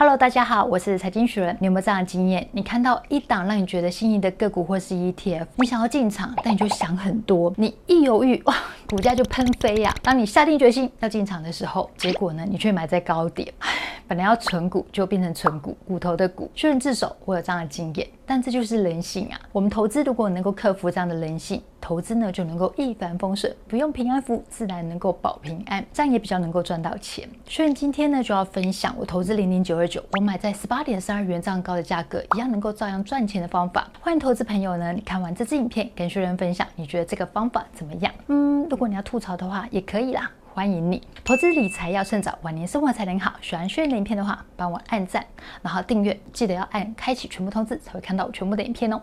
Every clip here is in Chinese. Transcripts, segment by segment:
Hello，大家好，我是财经学人。你有没有这样的经验？你看到一档让你觉得心仪的个股或是 ETF，你想要进场，但你就想很多，你一犹豫，哇，股价就喷飞呀、啊。当你下定决心要进场的时候，结果呢，你却买在高点。唉，本来要存股，就变成存股，骨头的股。确认自首，我有这样的经验，但这就是人性啊。我们投资如果能够克服这样的人性，投资呢就能够一帆风顺，不用平安符，自然能够保平安，这样也比较能够赚到钱。所以今天呢就要分享我投资零零九二九，我买在十八点三二元这样高的价格，一样能够照样赚钱的方法。欢迎投资朋友呢，你看完这支影片跟学人分享，你觉得这个方法怎么样？嗯，如果你要吐槽的话也可以啦，欢迎你。投资理财要趁早，晚年生活才能好。喜欢学人影片的话，帮我按赞，然后订阅，记得要按开启全部通知，才会看到我全部的影片哦。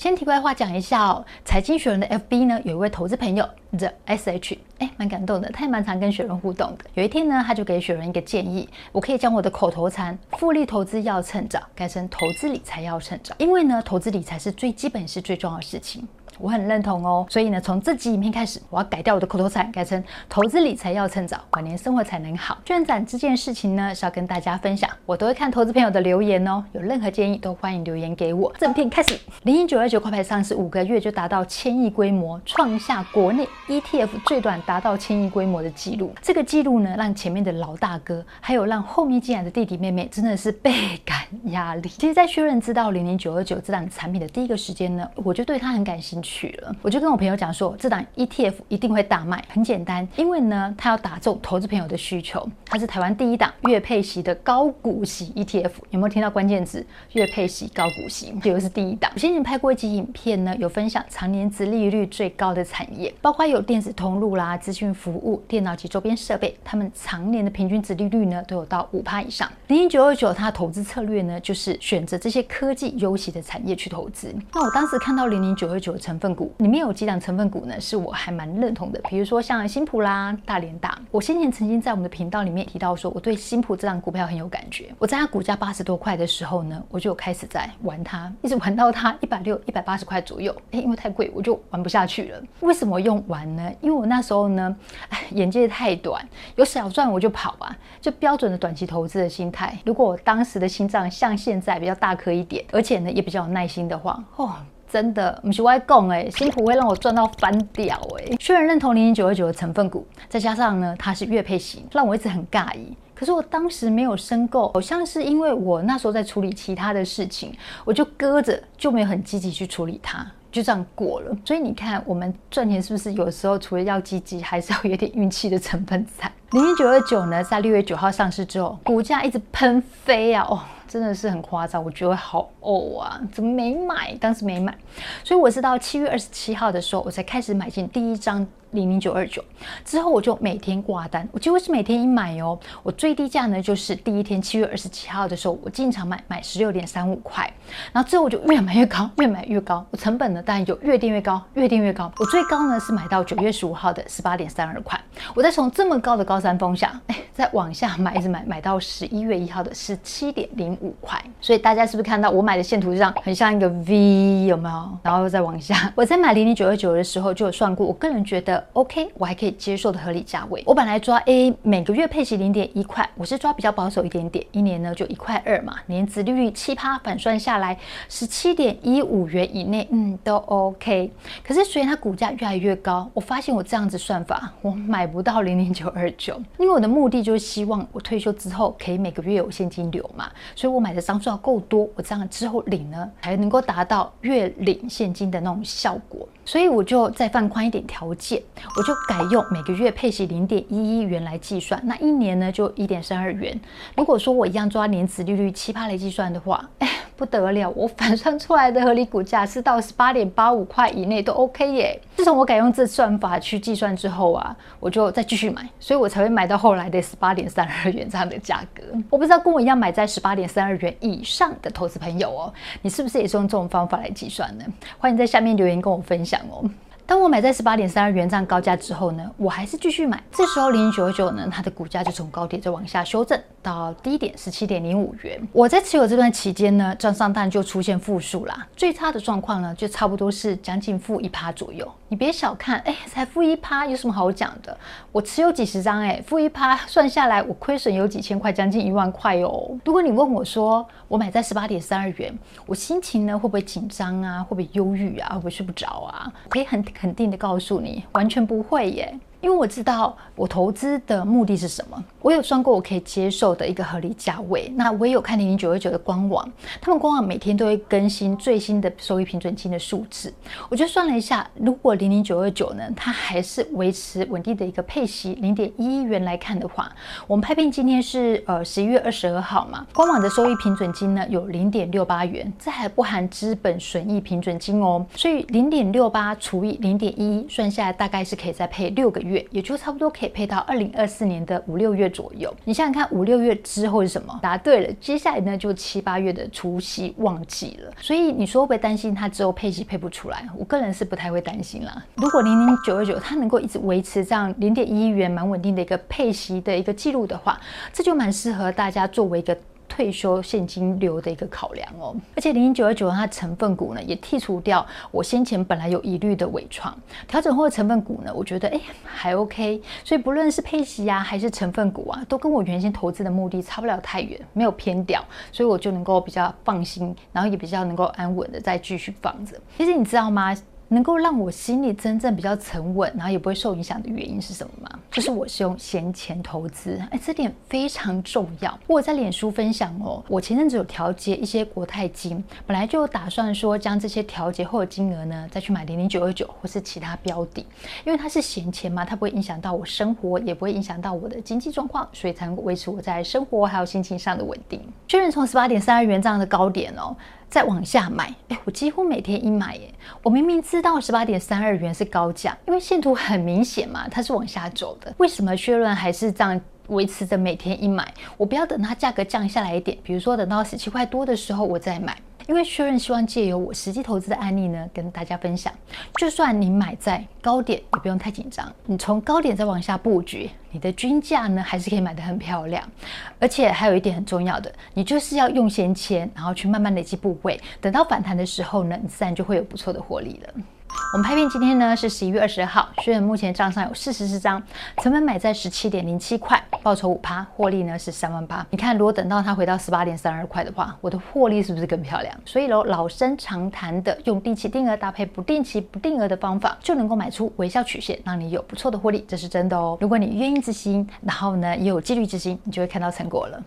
先题外话讲一下哦，财经学人的 FB 呢，有一位投资朋友 The SH，哎，蛮感动的，他也蛮常跟学人互动的。有一天呢，他就给学人一个建议，我可以将我的口头禅“复利投资要趁早”改成“投资理财要趁早”，因为呢，投资理财是最基本、是最重要的事情。我很认同哦，所以呢，从这集影片开始，我要改掉我的口头禅，改成投资理财要趁早，晚年生活才能好。渲染这件事情呢，是要跟大家分享，我都会看投资朋友的留言哦，有任何建议都欢迎留言给我。正片开始，零零九二九挂牌上市五个月就达到千亿规模，创下国内 ETF 最短达到千亿规模的记录。这个记录呢，让前面的老大哥，还有让后面进来的弟弟妹妹，真的是倍感压力。其实，在确认知道零零九二九这档产品的第一个时间呢，我就对它很感兴趣。了，我就跟我朋友讲说，这档 ETF 一定会大卖。很简单，因为呢，它要打中投资朋友的需求。它是台湾第一档月配息的高股息 ETF。有没有听到关键字？月配息高股息，这又是第一档。我先前拍过一集影片呢，有分享常年殖利率最高的产业，包括有电子通路啦、资讯服务、电脑及周边设备，他们常年的平均殖利率呢都有到五趴以上。零零九二九，它的投资策略呢就是选择这些科技优息的产业去投资。那我当时看到零零九二九的成分股里面有几档成分股呢，是我还蛮认同的，比如说像新普啦、大连大。我先前曾经在我们的频道里面提到说，我对新普这档股票很有感觉。我在它股价八十多块的时候呢，我就开始在玩它，一直玩到它一百六、一百八十块左右。哎，因为太贵，我就玩不下去了。为什么用玩呢？因为我那时候呢，哎，眼界太短，有小赚我就跑啊，就标准的短期投资的心态。如果我当时的心脏像现在比较大颗一点，而且呢也比较有耐心的话，哦。真的不是外供哎，辛苦会让我赚到翻掉哎。虽然认同零零九二九的成分股，再加上呢它是月配型，让我一直很尬异。可是我当时没有申购，好像是因为我那时候在处理其他的事情，我就搁着，就没有很积极去处理它，就这样过了。所以你看，我们赚钱是不是有时候除了要积极，还是要有点运气的成分在？零零九二九呢，在六月九号上市之后，股价一直喷飞啊，哦。真的是很夸张，我觉得好呕啊！怎么没买？当时没买，所以我是到七月二十七号的时候，我才开始买进第一张。零零九二九之后，我就每天挂单，我几乎是每天一买哦。我最低价呢，就是第一天七月二十七号的时候，我进场买买十六点三五块，然后之后我就越买越高，越买越高。我成本呢，当然就越垫越高，越垫越高。我最高呢是买到九月十五号的十八点三二块。我再从这么高的高山峰下，哎，再往下买，一直买，买到十一月一号的十七点零五块。所以大家是不是看到我买的线图上很像一个 V 有没有？然后再往下，我在买零零九二九的时候就有算过，我个人觉得。OK，我还可以接受的合理价位。我本来抓 A 每个月配息零点一块，我是抓比较保守一点点，一年呢就一块二嘛，年殖利率七趴，反算下来十七点一五元以内，嗯，都 OK。可是随着它股价越来越高，我发现我这样子算法，我买不到零零九二九，因为我的目的就是希望我退休之后可以每个月有现金流嘛，所以我买的张数要够多，我这样之后领呢才能够达到月领现金的那种效果。所以我就再放宽一点条件，我就改用每个月配息零点一一元来计算，那一年呢就一点三二元。如果说我一样抓年殖利率七八来计算的话，哎。不得了，我反算出来的合理股价是到十八点八五块以内都 OK 耶。自从我改用这算法去计算之后啊，我就再继续买，所以我才会买到后来的十八点三二元这样的价格。我不知道跟我一样买在十八点三二元以上的投资朋友哦，你是不是也是用这种方法来计算呢？欢迎在下面留言跟我分享哦。当我买在十八点三二元这样高价之后呢，我还是继续买。这时候零零九九呢，它的股价就从高点再往下修正到低点十七点零五元。我在持有这段期间呢，账上当然就出现负数啦。最差的状况呢，就差不多是将近负一趴左右。你别小看，哎，才负一趴，有什么好讲的？我持有几十张，哎，负一趴算下来，我亏损有几千块，将近一万块哦。如果你问我说，我买在十八点三二元，我心情呢会不会紧张啊？会不会忧郁啊？会不会睡不着啊？可以很肯定的告诉你，完全不会耶。因为我知道我投资的目的是什么，我有算过我可以接受的一个合理价位。那我也有看零零九二九的官网，他们官网每天都会更新最新的收益平准金的数字。我就算了一下，如果零零九二九呢，它还是维持稳定的一个配息零点一元来看的话，我们拍片今天是呃十一月二十二号嘛，官网的收益平准金呢有零点六八元，这还不含资本损益平准金哦。所以零点六八除以零点一，算下来大概是可以再配六个月。月，也就差不多可以配到二零二四年的五六月左右。你想想看，五六月之后是什么？答对了，接下来呢就七八月的除夕旺季了。所以你说会不会担心它之后配息配不出来？我个人是不太会担心啦。如果零零九二九它能够一直维持这样零点一元蛮稳定的一个配息的一个记录的话，这就蛮适合大家作为一个。退休现金流的一个考量哦，而且零零九二九它成分股呢也剔除掉我先前本来有疑虑的纬创调整后的成分股呢，我觉得哎还 OK，所以不论是配息啊还是成分股啊，都跟我原先投资的目的差不了太远，没有偏掉，所以我就能够比较放心，然后也比较能够安稳的再继续放着。其实你知道吗？能够让我心里真正比较沉稳，然后也不会受影响的原因是什么吗？就是我是用闲钱投资，哎，这点非常重要。我在脸书分享哦，我前阵子有调节一些国泰金，本来就打算说将这些调节后的金额呢，再去买零零九二九或是其他标的，因为它是闲钱嘛，它不会影响到我生活，也不会影响到我的经济状况，所以才能维持我在生活还有心情上的稳定。确认从十八点三二元这样的高点哦。再往下买，哎，我几乎每天一买，耶。我明明知道十八点三二元是高价，因为线图很明显嘛，它是往下走的。为什么薛润还是这样维持着每天一买？我不要等它价格降下来一点，比如说等到十七块多的时候我再买。因为薛润希望借由我实际投资的案例呢，跟大家分享，就算你买在高点，也不用太紧张。你从高点再往下布局，你的均价呢，还是可以买得很漂亮。而且还有一点很重要的，你就是要用闲钱，然后去慢慢累积部位，等到反弹的时候呢，你自然就会有不错的获利了。我们拍片今天呢是十一月二十号，虽然目前账上有四十四张，成本买在十七点零七块，报酬五趴，获利呢是三万八。你看，如果等到它回到十八点三二块的话，我的获利是不是更漂亮？所以喽，老生常谈的用定期定额搭配不定期不定额的方法，就能够买出微笑曲线，让你有不错的获利，这是真的哦。如果你愿意执行，然后呢也有纪律执行，你就会看到成果了。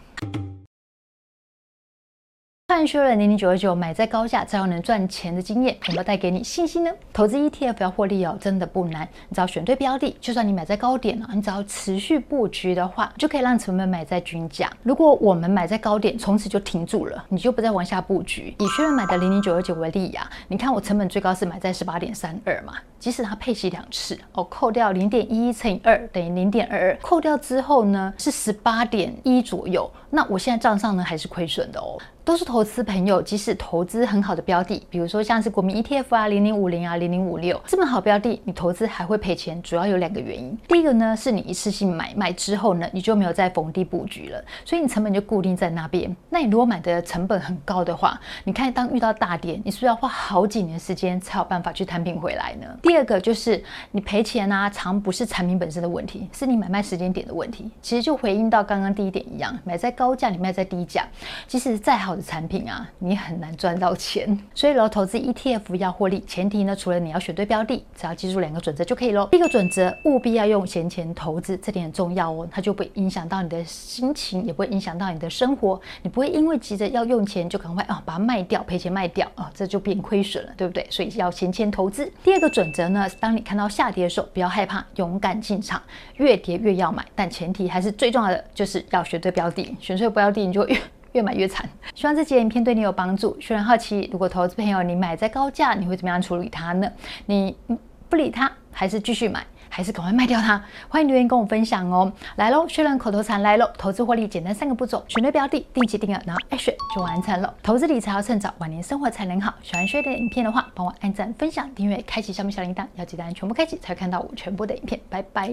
看薛润零零九二九买在高价，才要能赚钱的经验，有没有带给你信心呢？投资 ETF 要获利哦，真的不难。你只要选对标的，就算你买在高点了，你只要持续布局的话，就可以让成本买在均价。如果我们买在高点，从此就停住了，你就不再往下布局。以薛润买的零零九二九为例呀，你看我成本最高是买在十八点三二嘛，即使它配息两次哦，扣掉零点一一乘以二等于零点二二，扣掉之后呢是十八点一左右，那我现在账上呢还是亏损的哦。都是投资朋友，即使投资很好的标的，比如说像是国民 ETF 啊、零零五零啊、零零五六这么好标的，你投资还会赔钱，主要有两个原因。第一个呢，是你一次性买卖之后呢，你就没有再逢低布局了，所以你成本就固定在那边。那你如果买的成本很高的话，你看当遇到大跌，你是不是要花好几年时间才有办法去摊平回来呢？第第二个就是你赔钱啊，常不是产品本身的问题，是你买卖时间点的问题。其实就回应到刚刚第一点一样，买在高价，你卖在低价，即使再好的产品啊，你很难赚到钱。所以呢，投资 ETF 要获利，前提呢，除了你要选对标的，只要记住两个准则就可以喽。第一个准则，务必要用闲钱投资，这点很重要哦，它就不会影响到你的心情，也不会影响到你的生活。你不会因为急着要用钱，就赶快啊把它卖掉，赔钱卖掉啊，这就变亏损了，对不对？所以要闲钱投资。第二个准则那，当你看到下跌的时候，不要害怕，勇敢进场，越跌越要买，但前提还是最重要的，就是要选对标的，选错标的你就越。越买越惨，希望这期影片对你有帮助。虽然好奇，如果投资朋友你买在高价，你会怎么样处理它呢？你不理它，还是继续买？还是赶快卖掉它？欢迎留言跟我分享哦。来喽，学人口头禅来喽，投资获利简单三个步骤：选对标的，定期定额，然后爱选就完成了。投资理财要趁早，晚年生活才能好。喜欢薛的影片的话，帮我按赞、分享、订阅、开启下面小铃铛，要记得按全部开启，才会看到我全部的影片。拜拜。